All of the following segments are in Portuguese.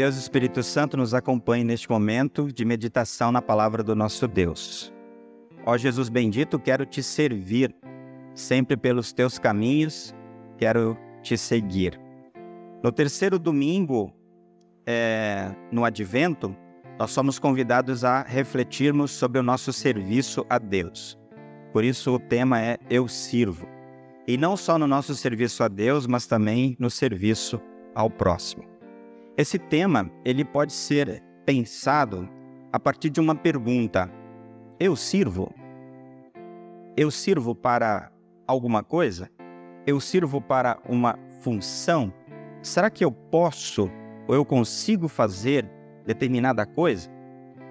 Deus Espírito Santo nos acompanhe neste momento de meditação na palavra do nosso Deus. Ó Jesus bendito, quero te servir sempre pelos teus caminhos, quero te seguir. No terceiro domingo, é, no Advento, nós somos convidados a refletirmos sobre o nosso serviço a Deus. Por isso o tema é Eu Sirvo. E não só no nosso serviço a Deus, mas também no serviço ao próximo. Esse tema, ele pode ser pensado a partir de uma pergunta: eu sirvo? Eu sirvo para alguma coisa? Eu sirvo para uma função? Será que eu posso ou eu consigo fazer determinada coisa?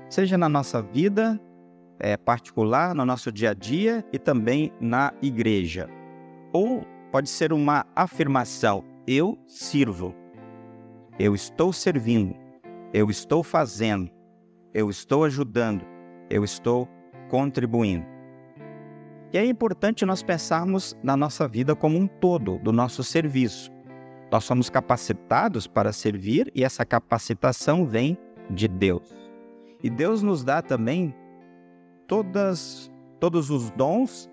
Seja na nossa vida é, particular, no nosso dia a dia e também na igreja. Ou pode ser uma afirmação: eu sirvo. Eu estou servindo, eu estou fazendo, eu estou ajudando, eu estou contribuindo. E é importante nós pensarmos na nossa vida como um todo, do nosso serviço. Nós somos capacitados para servir e essa capacitação vem de Deus. E Deus nos dá também todas, todos os dons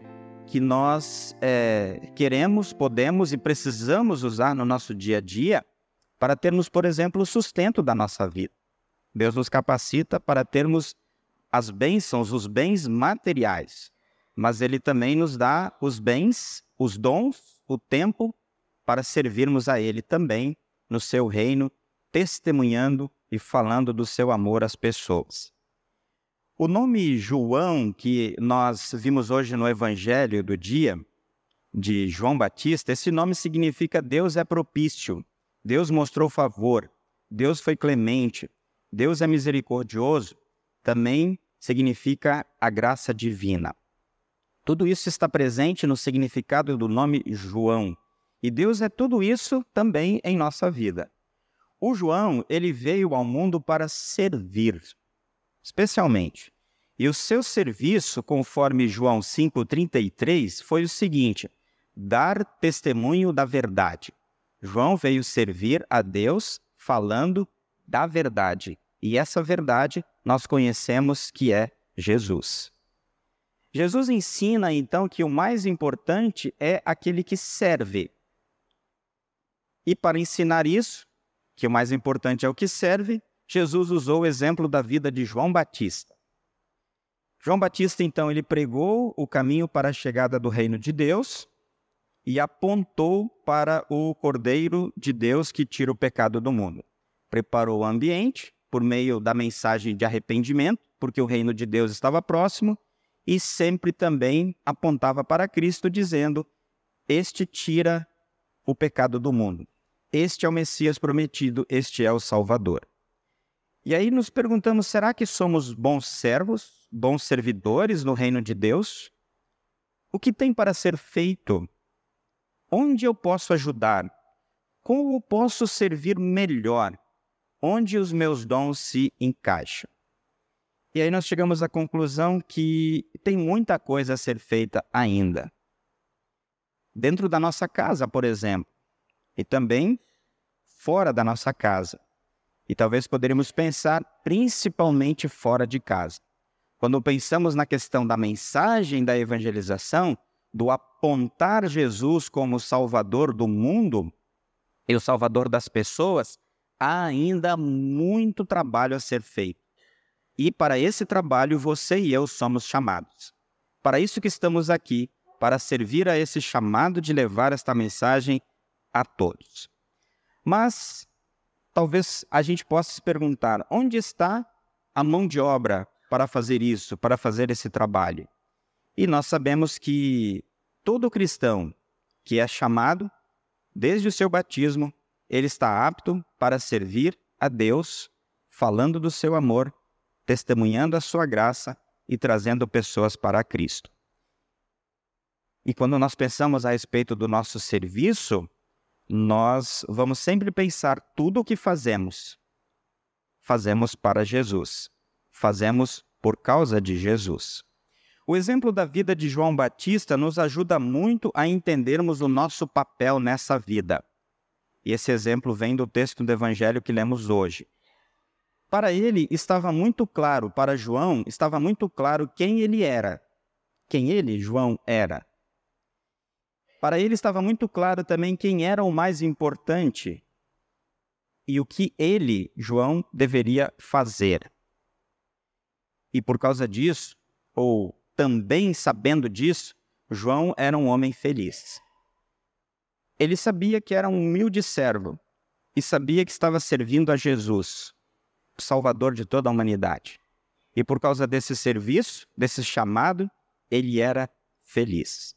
que nós é, queremos, podemos e precisamos usar no nosso dia a dia para termos, por exemplo, o sustento da nossa vida. Deus nos capacita para termos as bênçãos, os bens materiais, mas Ele também nos dá os bens, os dons, o tempo para servirmos a Ele também no seu reino, testemunhando e falando do seu amor às pessoas. O nome João, que nós vimos hoje no Evangelho do dia, de João Batista, esse nome significa Deus é propício. Deus mostrou favor, Deus foi clemente, Deus é misericordioso, também significa a graça divina. Tudo isso está presente no significado do nome João. E Deus é tudo isso também em nossa vida. O João, ele veio ao mundo para servir, especialmente. E o seu serviço, conforme João 5:33, foi o seguinte: dar testemunho da verdade. João veio servir a Deus falando da verdade. E essa verdade nós conhecemos que é Jesus. Jesus ensina então que o mais importante é aquele que serve. E para ensinar isso, que o mais importante é o que serve, Jesus usou o exemplo da vida de João Batista. João Batista então ele pregou o caminho para a chegada do reino de Deus e apontou para o Cordeiro de Deus que tira o pecado do mundo. Preparou o ambiente por meio da mensagem de arrependimento, porque o reino de Deus estava próximo, e sempre também apontava para Cristo, dizendo: Este tira o pecado do mundo. Este é o Messias prometido, este é o Salvador. E aí nos perguntamos: será que somos bons servos, bons servidores no reino de Deus? O que tem para ser feito Onde eu posso ajudar? Como posso servir melhor? Onde os meus dons se encaixam? E aí nós chegamos à conclusão que tem muita coisa a ser feita ainda. Dentro da nossa casa, por exemplo, e também fora da nossa casa. E talvez poderíamos pensar principalmente fora de casa. Quando pensamos na questão da mensagem da evangelização, do apontar Jesus como Salvador do mundo e o Salvador das pessoas, há ainda muito trabalho a ser feito. E para esse trabalho você e eu somos chamados. Para isso que estamos aqui, para servir a esse chamado de levar esta mensagem a todos. Mas talvez a gente possa se perguntar: onde está a mão de obra para fazer isso, para fazer esse trabalho? E nós sabemos que todo cristão que é chamado, desde o seu batismo, ele está apto para servir a Deus, falando do seu amor, testemunhando a sua graça e trazendo pessoas para Cristo. E quando nós pensamos a respeito do nosso serviço, nós vamos sempre pensar tudo o que fazemos, fazemos para Jesus, fazemos por causa de Jesus. O exemplo da vida de João Batista nos ajuda muito a entendermos o nosso papel nessa vida. E esse exemplo vem do texto do Evangelho que lemos hoje. Para ele estava muito claro, para João estava muito claro quem ele era. Quem ele, João, era. Para ele estava muito claro também quem era o mais importante e o que ele, João, deveria fazer. E por causa disso, ou também sabendo disso, João era um homem feliz. Ele sabia que era um humilde servo e sabia que estava servindo a Jesus, o Salvador de toda a humanidade. E por causa desse serviço, desse chamado, ele era feliz.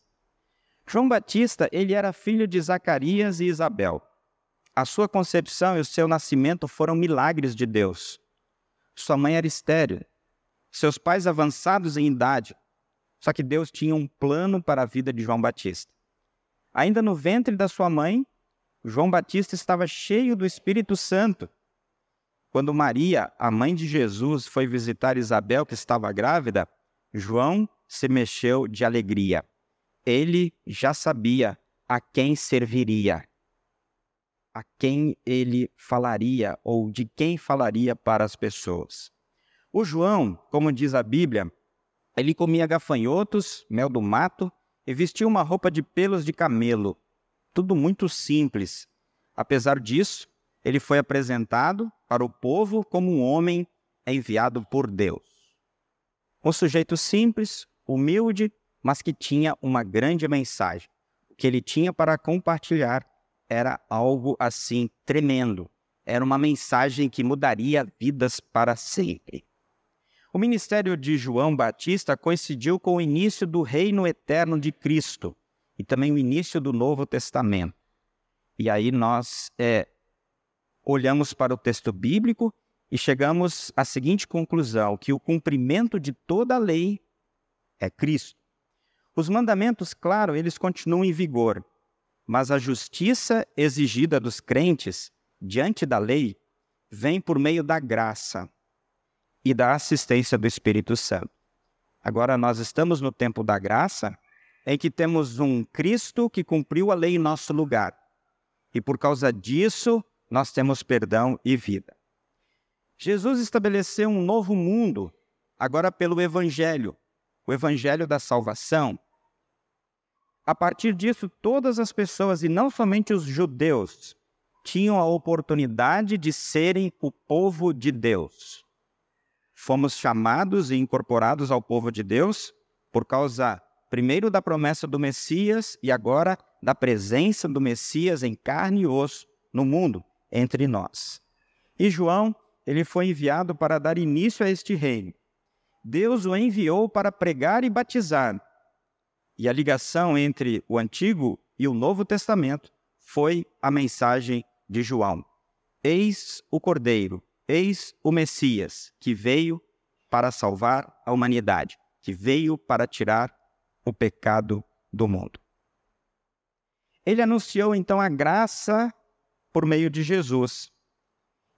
João Batista, ele era filho de Zacarias e Isabel. A sua concepção e o seu nascimento foram milagres de Deus. Sua mãe era estéril, seus pais avançados em idade. Só que Deus tinha um plano para a vida de João Batista. Ainda no ventre da sua mãe, João Batista estava cheio do Espírito Santo. Quando Maria, a mãe de Jesus, foi visitar Isabel, que estava grávida, João se mexeu de alegria ele já sabia a quem serviria, a quem ele falaria ou de quem falaria para as pessoas. O João, como diz a Bíblia, ele comia gafanhotos, mel do mato e vestia uma roupa de pelos de camelo. Tudo muito simples. Apesar disso, ele foi apresentado para o povo como um homem enviado por Deus. Um sujeito simples, humilde, mas que tinha uma grande mensagem. O que ele tinha para compartilhar era algo assim tremendo. Era uma mensagem que mudaria vidas para sempre. O ministério de João Batista coincidiu com o início do reino eterno de Cristo e também o início do Novo Testamento. E aí nós é, olhamos para o texto bíblico e chegamos à seguinte conclusão: que o cumprimento de toda a lei é Cristo. Os mandamentos, claro, eles continuam em vigor, mas a justiça exigida dos crentes diante da lei vem por meio da graça e da assistência do Espírito Santo. Agora nós estamos no tempo da graça, em que temos um Cristo que cumpriu a lei em nosso lugar. E por causa disso, nós temos perdão e vida. Jesus estabeleceu um novo mundo, agora pelo Evangelho, o Evangelho da salvação, a partir disso, todas as pessoas, e não somente os judeus, tinham a oportunidade de serem o povo de Deus. Fomos chamados e incorporados ao povo de Deus por causa, primeiro, da promessa do Messias e agora da presença do Messias em carne e osso no mundo, entre nós. E João, ele foi enviado para dar início a este reino. Deus o enviou para pregar e batizar, e a ligação entre o Antigo e o Novo Testamento foi a mensagem de João. Eis o Cordeiro, eis o Messias, que veio para salvar a humanidade, que veio para tirar o pecado do mundo. Ele anunciou então a graça por meio de Jesus.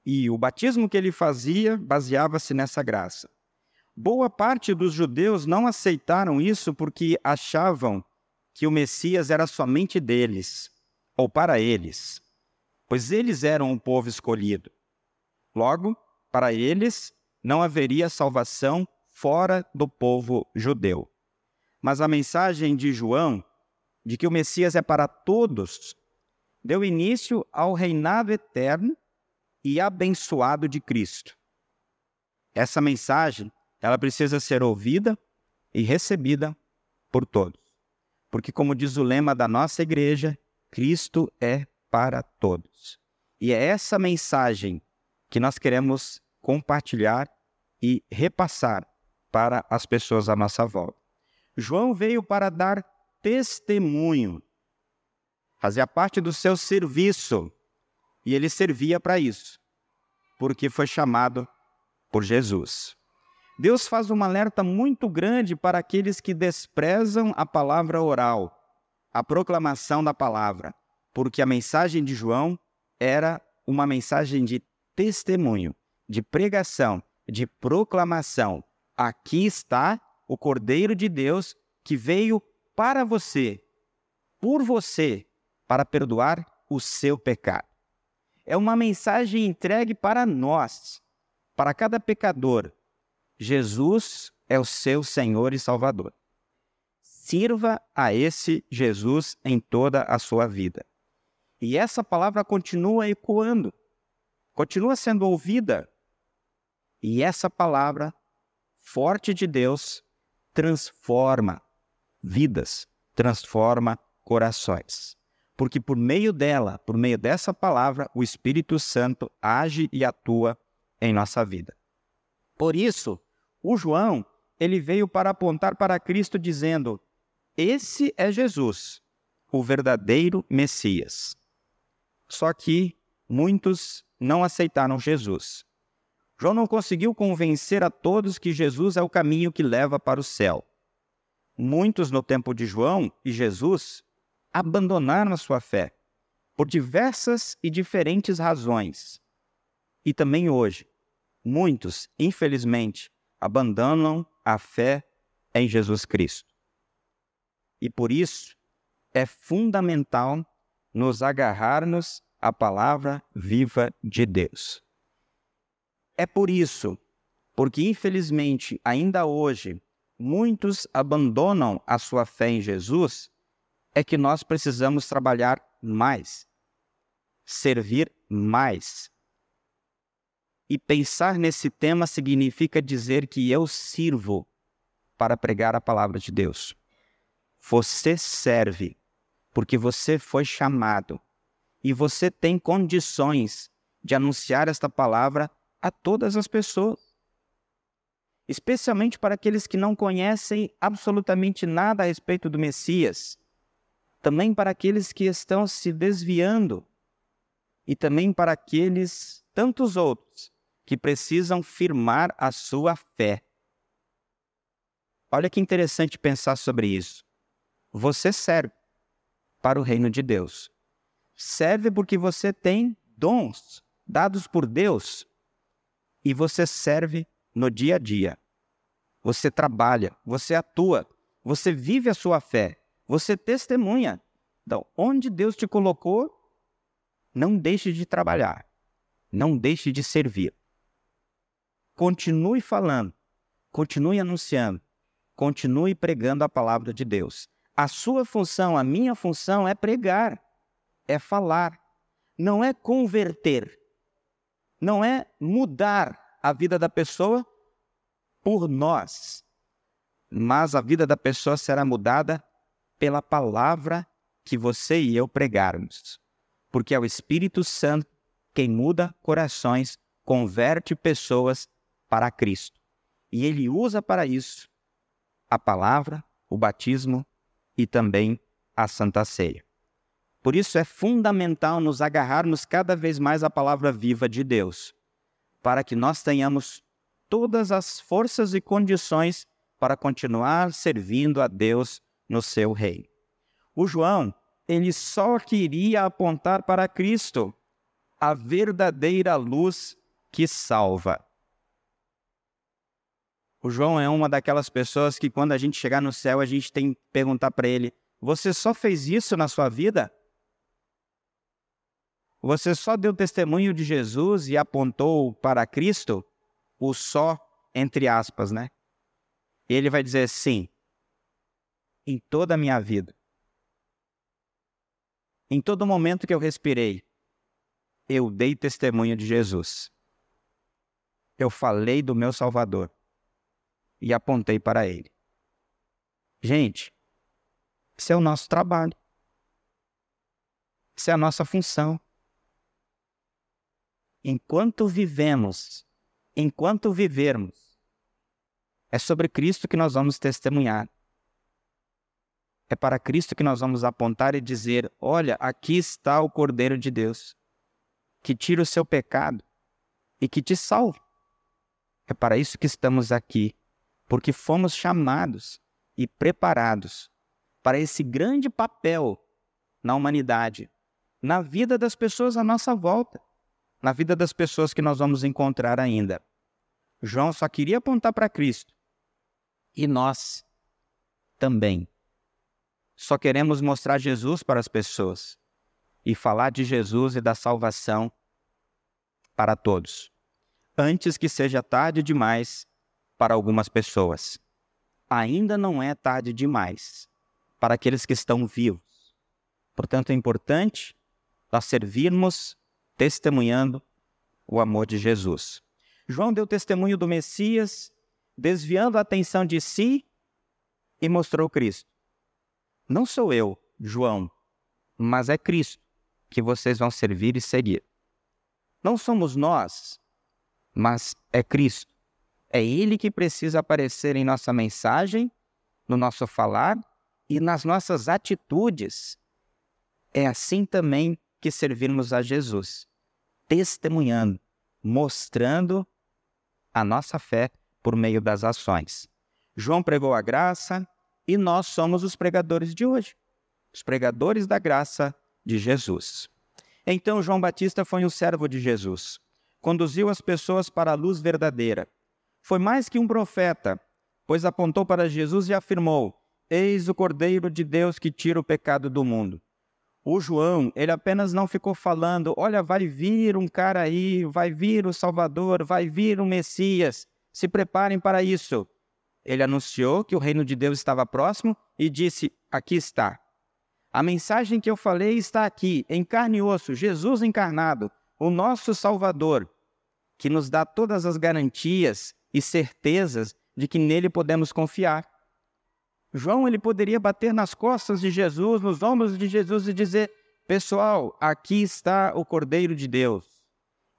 E o batismo que ele fazia baseava-se nessa graça. Boa parte dos judeus não aceitaram isso porque achavam que o Messias era somente deles, ou para eles, pois eles eram o povo escolhido. Logo, para eles, não haveria salvação fora do povo judeu. Mas a mensagem de João, de que o Messias é para todos, deu início ao reinado eterno e abençoado de Cristo. Essa mensagem ela precisa ser ouvida e recebida por todos. Porque, como diz o lema da nossa igreja, Cristo é para todos. E é essa mensagem que nós queremos compartilhar e repassar para as pessoas à nossa volta. João veio para dar testemunho, fazia parte do seu serviço, e ele servia para isso, porque foi chamado por Jesus. Deus faz um alerta muito grande para aqueles que desprezam a palavra oral, a proclamação da palavra, porque a mensagem de João era uma mensagem de testemunho, de pregação, de proclamação. Aqui está o Cordeiro de Deus que veio para você, por você, para perdoar o seu pecado. É uma mensagem entregue para nós, Para cada pecador, Jesus é o seu Senhor e Salvador. Sirva a esse Jesus em toda a sua vida. E essa palavra continua ecoando, continua sendo ouvida. E essa palavra forte de Deus transforma vidas, transforma corações. Porque por meio dela, por meio dessa palavra, o Espírito Santo age e atua em nossa vida. Por isso, o João, ele veio para apontar para Cristo dizendo: Esse é Jesus, o verdadeiro Messias. Só que muitos não aceitaram Jesus. João não conseguiu convencer a todos que Jesus é o caminho que leva para o céu. Muitos no tempo de João e Jesus abandonaram a sua fé por diversas e diferentes razões. E também hoje, muitos, infelizmente, abandonam a fé em Jesus Cristo. E por isso é fundamental nos agarrarmos à palavra viva de Deus. É por isso, porque infelizmente ainda hoje muitos abandonam a sua fé em Jesus, é que nós precisamos trabalhar mais, servir mais. E pensar nesse tema significa dizer que eu sirvo para pregar a palavra de Deus. Você serve porque você foi chamado e você tem condições de anunciar esta palavra a todas as pessoas. Especialmente para aqueles que não conhecem absolutamente nada a respeito do Messias. Também para aqueles que estão se desviando. E também para aqueles tantos outros que precisam firmar a sua fé. Olha que interessante pensar sobre isso. Você serve para o reino de Deus. Serve porque você tem dons dados por Deus e você serve no dia a dia. Você trabalha, você atua, você vive a sua fé, você testemunha. Então, onde Deus te colocou, não deixe de trabalhar, não deixe de servir. Continue falando, continue anunciando, continue pregando a palavra de Deus. A sua função, a minha função é pregar, é falar, não é converter, não é mudar a vida da pessoa por nós, mas a vida da pessoa será mudada pela palavra que você e eu pregarmos. Porque é o Espírito Santo quem muda corações, converte pessoas para Cristo. E ele usa para isso a palavra, o batismo e também a Santa Ceia. Por isso é fundamental nos agarrarmos cada vez mais à palavra viva de Deus, para que nós tenhamos todas as forças e condições para continuar servindo a Deus no seu reino. O João, ele só queria apontar para Cristo, a verdadeira luz que salva. O João é uma daquelas pessoas que, quando a gente chegar no céu, a gente tem que perguntar para ele: Você só fez isso na sua vida? Você só deu testemunho de Jesus e apontou para Cristo? O só, entre aspas, né? Ele vai dizer sim. Em toda a minha vida. Em todo momento que eu respirei, eu dei testemunho de Jesus. Eu falei do meu Salvador e apontei para ele. Gente, isso é o nosso trabalho. Isso é a nossa função enquanto vivemos, enquanto vivermos, é sobre Cristo que nós vamos testemunhar. É para Cristo que nós vamos apontar e dizer: olha, aqui está o Cordeiro de Deus, que tira o seu pecado e que te salva. É para isso que estamos aqui, porque fomos chamados e preparados para esse grande papel na humanidade, na vida das pessoas à nossa volta na vida das pessoas que nós vamos encontrar ainda. João só queria apontar para Cristo. E nós também. Só queremos mostrar Jesus para as pessoas e falar de Jesus e da salvação para todos. antes que seja tarde demais para algumas pessoas. Ainda não é tarde demais para aqueles que estão vivos. Portanto, é importante nós servirmos testemunhando o amor de Jesus. João deu testemunho do Messias, desviando a atenção de si e mostrou Cristo. Não sou eu, João, mas é Cristo que vocês vão servir e seguir. Não somos nós, mas é Cristo. É Ele que precisa aparecer em nossa mensagem, no nosso falar e nas nossas atitudes. É assim também que servirmos a Jesus, testemunhando, mostrando a nossa fé por meio das ações. João pregou a graça e nós somos os pregadores de hoje, os pregadores da graça de Jesus. Então João Batista foi um servo de Jesus, conduziu as pessoas para a luz verdadeira. Foi mais que um profeta, pois apontou para Jesus e afirmou: Eis o Cordeiro de Deus que tira o pecado do mundo. O João, ele apenas não ficou falando: olha, vai vir um cara aí, vai vir o Salvador, vai vir o Messias, se preparem para isso. Ele anunciou que o reino de Deus estava próximo e disse: aqui está. A mensagem que eu falei está aqui, em carne e osso, Jesus encarnado, o nosso Salvador, que nos dá todas as garantias e certezas de que nele podemos confiar. João ele poderia bater nas costas de Jesus, nos ombros de Jesus e dizer: Pessoal, aqui está o Cordeiro de Deus.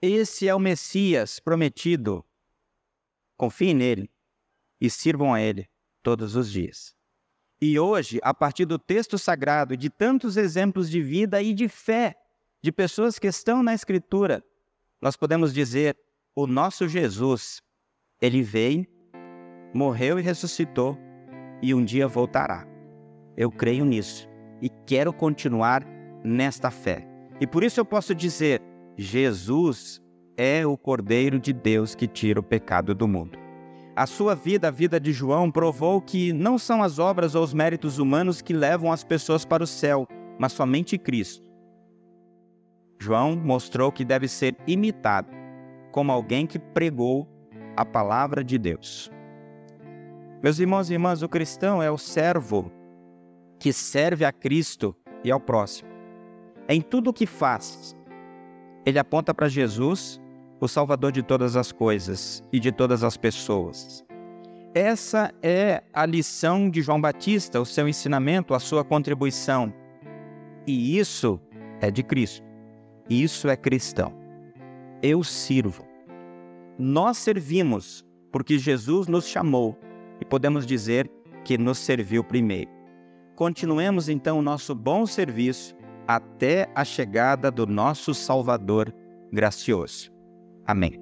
Esse é o Messias prometido. Confiem nele e sirvam a ele todos os dias. E hoje, a partir do texto sagrado e de tantos exemplos de vida e de fé de pessoas que estão na Escritura, nós podemos dizer: o nosso Jesus, ele veio, morreu e ressuscitou e um dia voltará. Eu creio nisso e quero continuar nesta fé. E por isso eu posso dizer: Jesus é o Cordeiro de Deus que tira o pecado do mundo. A sua vida, a vida de João, provou que não são as obras ou os méritos humanos que levam as pessoas para o céu, mas somente Cristo. João mostrou que deve ser imitado como alguém que pregou a palavra de Deus. Meus irmãos e irmãs, o cristão é o servo que serve a Cristo e ao próximo. Em tudo o que faz, ele aponta para Jesus, o Salvador de todas as coisas e de todas as pessoas. Essa é a lição de João Batista, o seu ensinamento, a sua contribuição. E isso é de Cristo. Isso é cristão. Eu sirvo. Nós servimos porque Jesus nos chamou e podemos dizer que nos serviu primeiro. Continuemos então o nosso bom serviço até a chegada do nosso Salvador gracioso. Amém.